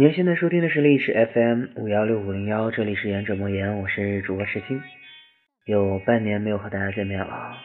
您现在收听的是历史 FM 五幺六五零幺，这里是言者莫言，我是主播石青。有半年没有和大家见面了，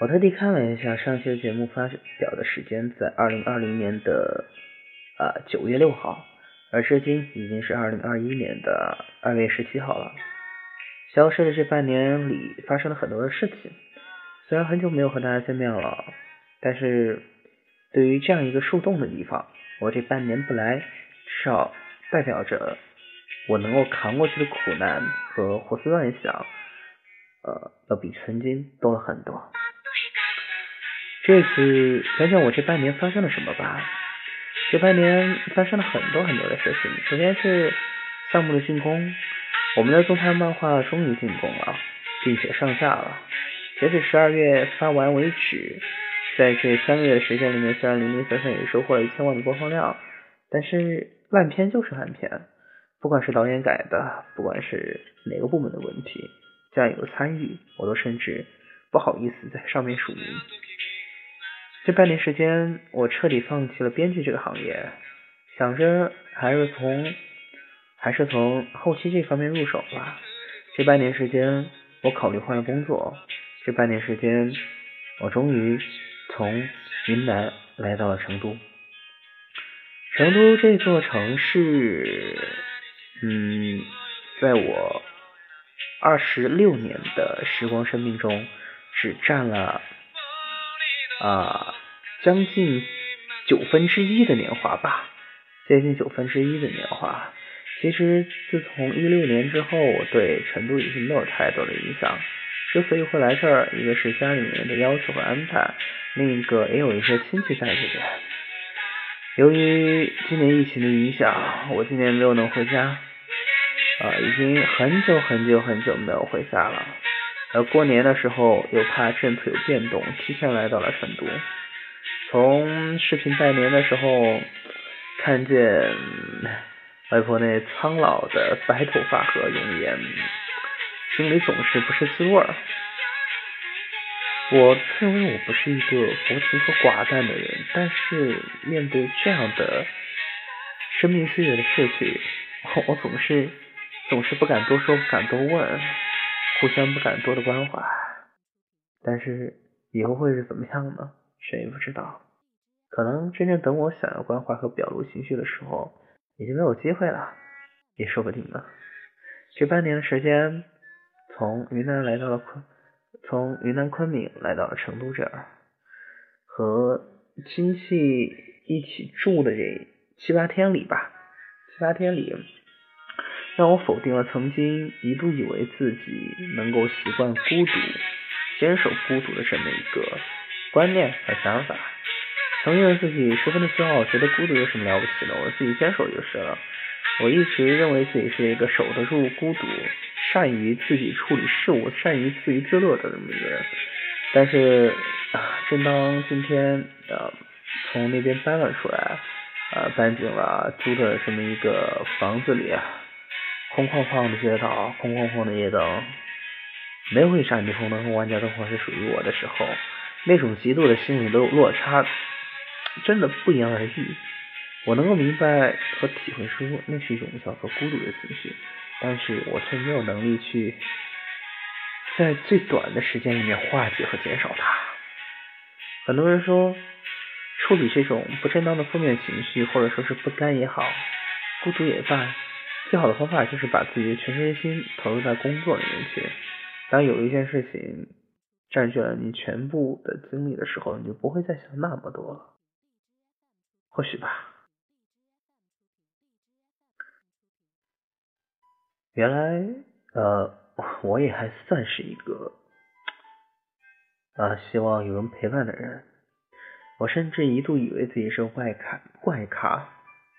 我特地看了一下上期的节目发表的时间，在二零二零年的啊九月六号，而至今已经是二零二一年的二月十七号了。消失的这半年里，发生了很多的事情。虽然很久没有和大家见面了，但是对于这样一个树洞的地方，我这半年不来。少代表着我能够扛过去的苦难和胡思乱想，呃，要比曾经多了很多。这次讲讲我这半年发生了什么吧。这半年发生了很多很多的事情。首先是项目的进攻，我们的动态漫画终于进攻了，并且上架了。截止十二月发完为止，在这三个月的时间里面，虽然零零散散也收获了一千万的播放量，但是。烂片就是烂片，不管是导演改的，不管是哪个部门的问题，这样有参与，我都甚至不好意思在上面署名。这半年时间，我彻底放弃了编剧这个行业，想着还是从还是从后期这方面入手吧。这半年时间，我考虑换了工作。这半年时间，我终于从云南来到了成都。成都这座城市，嗯，在我二十六年的时光生命中，只占了啊将近九分之一的年华吧，接近九分之一的年华。其实自从一六年之后，我对成都已经没有太多的影响。之所以会来这儿，一个是家里面的要求和安排，另一个也有一些亲戚在这边。由于今年疫情的影响，我今年没有能回家，啊，已经很久很久很久没有回家了。而过年的时候又怕政策有变动，提前来到了成都。从视频拜年的时候看见外婆那苍老的白头发和容颜，心里总是不是滋味儿。我自认为我不是一个薄情和寡淡的人，但是面对这样的生命岁月的逝去，我总是总是不敢多说，不敢多问，互相不敢多的关怀。但是以后会是怎么样呢？谁也不知道。可能真正等我想要关怀和表露情绪的时候，已经没有机会了，也说不定呢。这半年的时间，从云南来到了昆。从云南昆明来到了成都这儿，和亲戚一起住的这七八天里吧，七八天里，让我否定了曾经一度以为自己能够习惯孤独、坚守孤独的这么一个观念和想法。曾经的自己十分的骄傲，觉得孤独有什么了不起的，我自己坚守就是了。我一直认为自己是一个守得住孤独。善于自己处理事物，善于自娱自乐的这么一个人，但是啊，正当今天呃从那边搬了出来，呃搬进了租的这么一个房子里，空旷旷的街道，空旷旷的夜灯，没有一盏霓虹灯和万家灯火是属于我的时候，那种极度的心理的落差，真的不言而喻。我能够明白和体会出那是一种叫做孤独的情绪。但是我却没有能力去在最短的时间里面化解和减少它。很多人说，处理这种不正当的负面情绪，或者说是不甘也好，孤独也罢，最好的方法就是把自己的全身心投入在工作里面去。当有一件事情占据了你全部的精力的时候，你就不会再想那么多了。或许吧。原来，呃，我也还算是一个啊，希望有人陪伴的人。我甚至一度以为自己是外咖怪咖，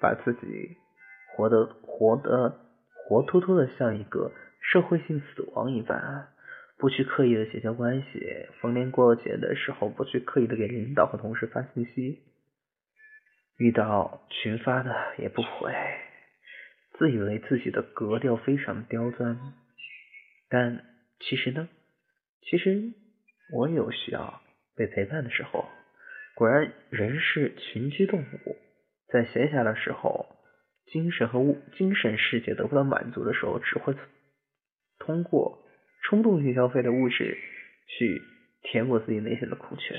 把自己活得活得活脱脱的像一个社会性死亡一般，不去刻意的结交关系，逢年过节的时候不去刻意的给领导和同事发信息，遇到群发的也不回。自以为自己的格调非常刁钻，但其实呢，其实我有需要被陪伴的时候。果然，人是群居动物，在闲暇的时候，精神和物精神世界得不到满足的时候，只会通过冲动性消费的物质去填补自己内心的空缺，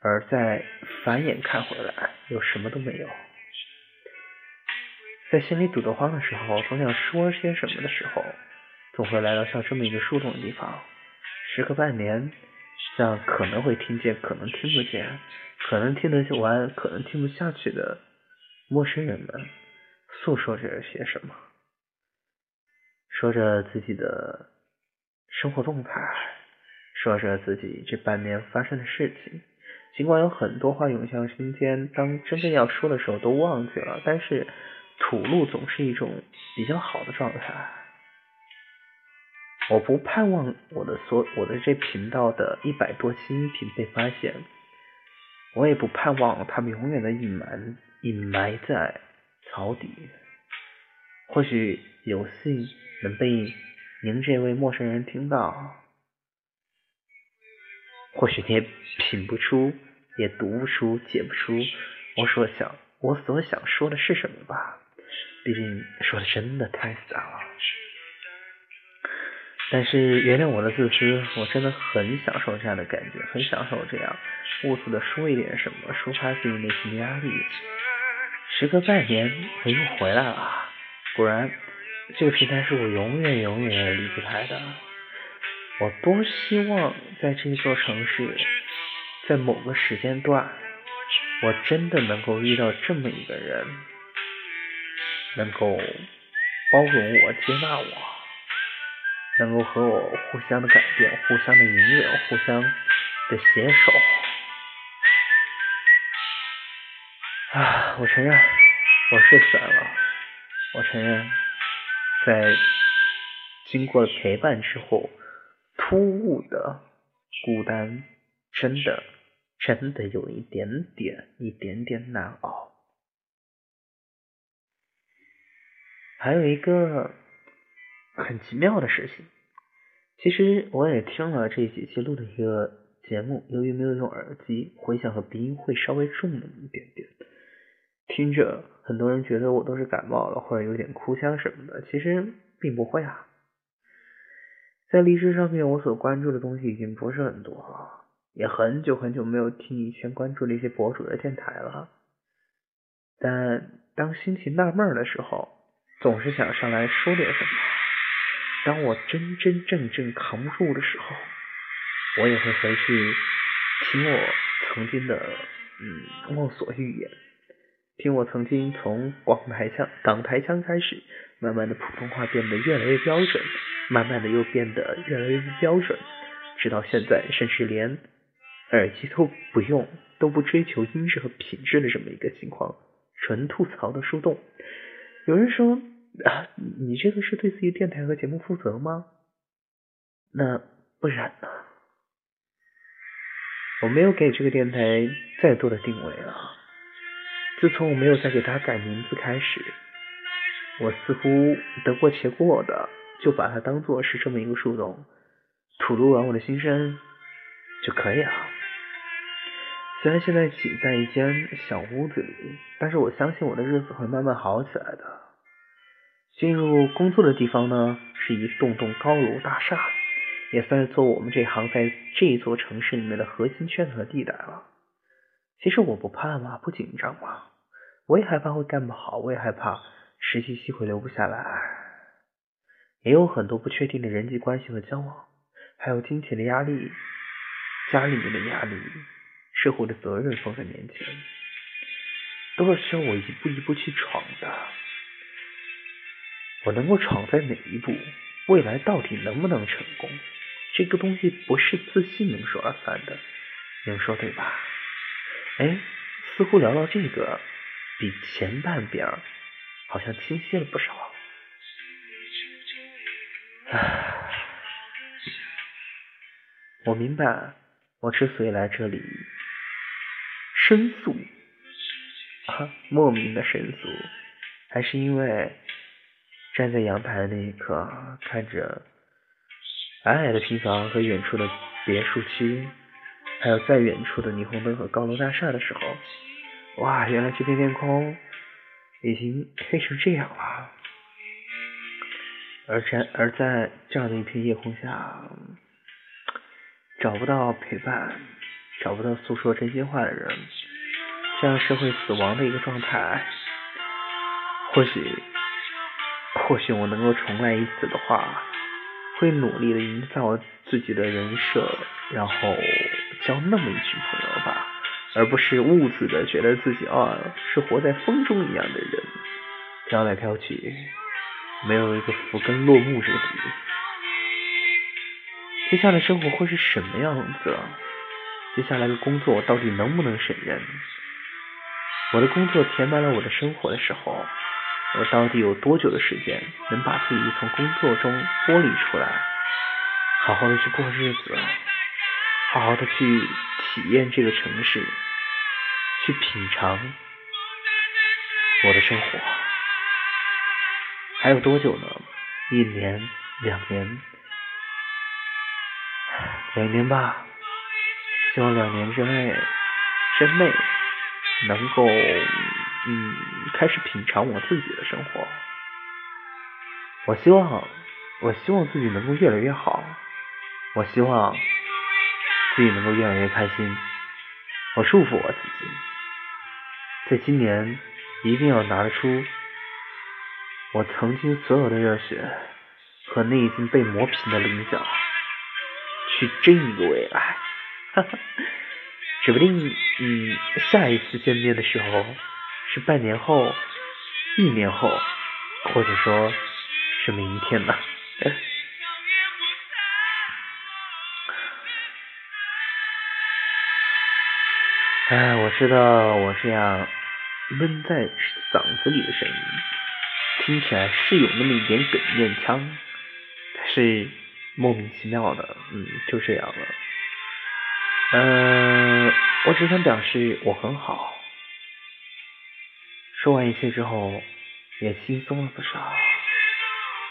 而在反眼看回来，又什么都没有。在心里堵得慌的时候，总想说些什么的时候，总会来到像这么一个树洞的地方，时隔半年，像可能会听见、可能听不见、可能听得完、可能听不下去的陌生人们诉说着些什么，说着自己的生活动态，说着自己这半年发生的事情。尽管有很多话涌向心间，当真正要说的时候都忘记了，但是。吐露总是一种比较好的状态。我不盼望我的所我的这频道的一百多期音频被发现，我也不盼望他们永远的隐瞒隐埋在草底。或许有幸能被您这位陌生人听到，或许你也品不出，也读不出，解不出我所想我所想说的是什么吧。毕竟说的真的太散了，但是原谅我的自私，我真的很享受这样的感觉，很享受这样兀自的说一点什么，抒发自己内心的压力。时隔半年，我又回来了，果然这个平台是我永远永远离不开的。我多希望在这座城市，在某个时间段，我真的能够遇到这么一个人。能够包容我、接纳我，能够和我互相的改变、互相的隐忍、互相的携手。啊，我承认我是散了，我承认在经过了陪伴之后，突兀的孤单真的真的有一点点、一点点难熬。还有一个很奇妙的事情，其实我也听了这几期录的一个节目，由于没有用耳机，回响和鼻音会稍微重那么一点点，听着很多人觉得我都是感冒了或者有点哭腔什么的，其实并不会啊。在荔枝上面，我所关注的东西已经不是很多了，也很久很久没有听以前关注的一些博主的电台了，但当心情纳闷的时候。总是想上来说点什么。当我真真正正扛不住的时候，我也会回去听我曾经的嗯梦所欲言，听我曾经从广台腔、港台腔开始，慢慢的普通话变得越来越标准，慢慢的又变得越来越不标准，直到现在，甚至连耳机都不用，都不追求音质和品质的这么一个情况，纯吐槽的树洞。有人说啊，你这个是对自己电台和节目负责吗？那不然呢？我没有给这个电台再多的定位了。自从我没有再给它改名字开始，我似乎得过且过的就把它当做是这么一个树洞，吐露完我的心声就可以了。虽然现在挤在一间小屋子里，但是我相信我的日子会慢慢好起来的。进入工作的地方呢，是一栋栋高楼大厦，也算是做我们这行在这座城市里面的核心圈和地带了。其实我不怕嘛，不紧张嘛，我也害怕会干不好，我也害怕实习机会留不下来，也有很多不确定的人际关系和交往，还有金钱的压力、家里面的压力。社会的责任放在面前，都是需要我一步一步去闯的。我能够闯在哪一步，未来到底能不能成功？这个东西不是自信能说了算的，您说对吧？哎，似乎聊到这个，比前半边好像清晰了不少。唉，我明白，我之所以来这里。申诉啊，莫名的申诉，还是因为站在阳台的那一刻，看着矮矮的平房和远处的别墅区，还有再远处的霓虹灯和高楼大厦的时候，哇，原来这片天空已经黑成这样了，而在而在这样的一片夜空下，找不到陪伴，找不到诉说真心话的人，这样是会死亡的一个状态。或许，或许我能够重来一次的话，会努力的营造自己的人设，然后交那么一群朋友吧。而不是兀自的觉得自己啊是活在风中一样的人，飘来飘去，没有一个福根落木这个底。接下来生活会是什么样子？接下来的工作到底能不能胜任？我的工作填满了我的生活的时候，我到底有多久的时间能把自己从工作中剥离出来，好好的去过日子？好好的去体验这个城市，去品尝我的生活，还有多久呢？一年、两年、两年吧。希望两年之内之内能够嗯开始品尝我自己的生活。我希望，我希望自己能够越来越好。我希望。自己能够越来越开心，我祝福我自己，在今年一定要拿得出我曾经所有的热血和那已经被磨平的棱角，去争一个未来。哈哈，指不定，嗯，下一次见面的时候是半年后、一年后，或者说是明天呢。哎，我知道我这样闷在嗓子里的声音，听起来是有那么一点哽咽腔，但是莫名其妙的，嗯，就这样了。嗯，我只想表示我很好。说完一切之后，也轻松了不少。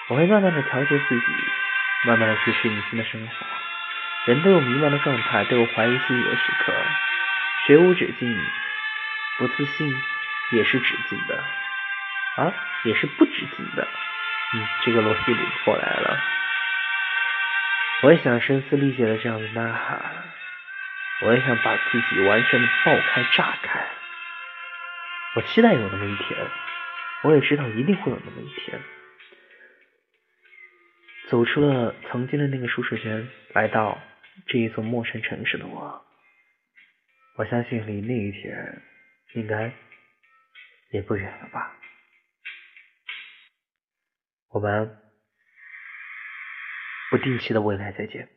我会慢慢的调节自己，慢慢的去适应新的生活。人都有迷茫的状态，都有怀疑自己的时刻。学无止境，不自信也是止境的，啊，也是不止境的。嗯，这个逻辑捋不过来了。我也想声嘶力竭的这样的呐喊，我也想把自己完全的爆开炸开。我期待有那么一天，我也知道一定会有那么一天，走出了曾经的那个舒适圈，来到这一座陌生城市的我。我相信离那一天应该也不远了吧。我们不定期的未来再见。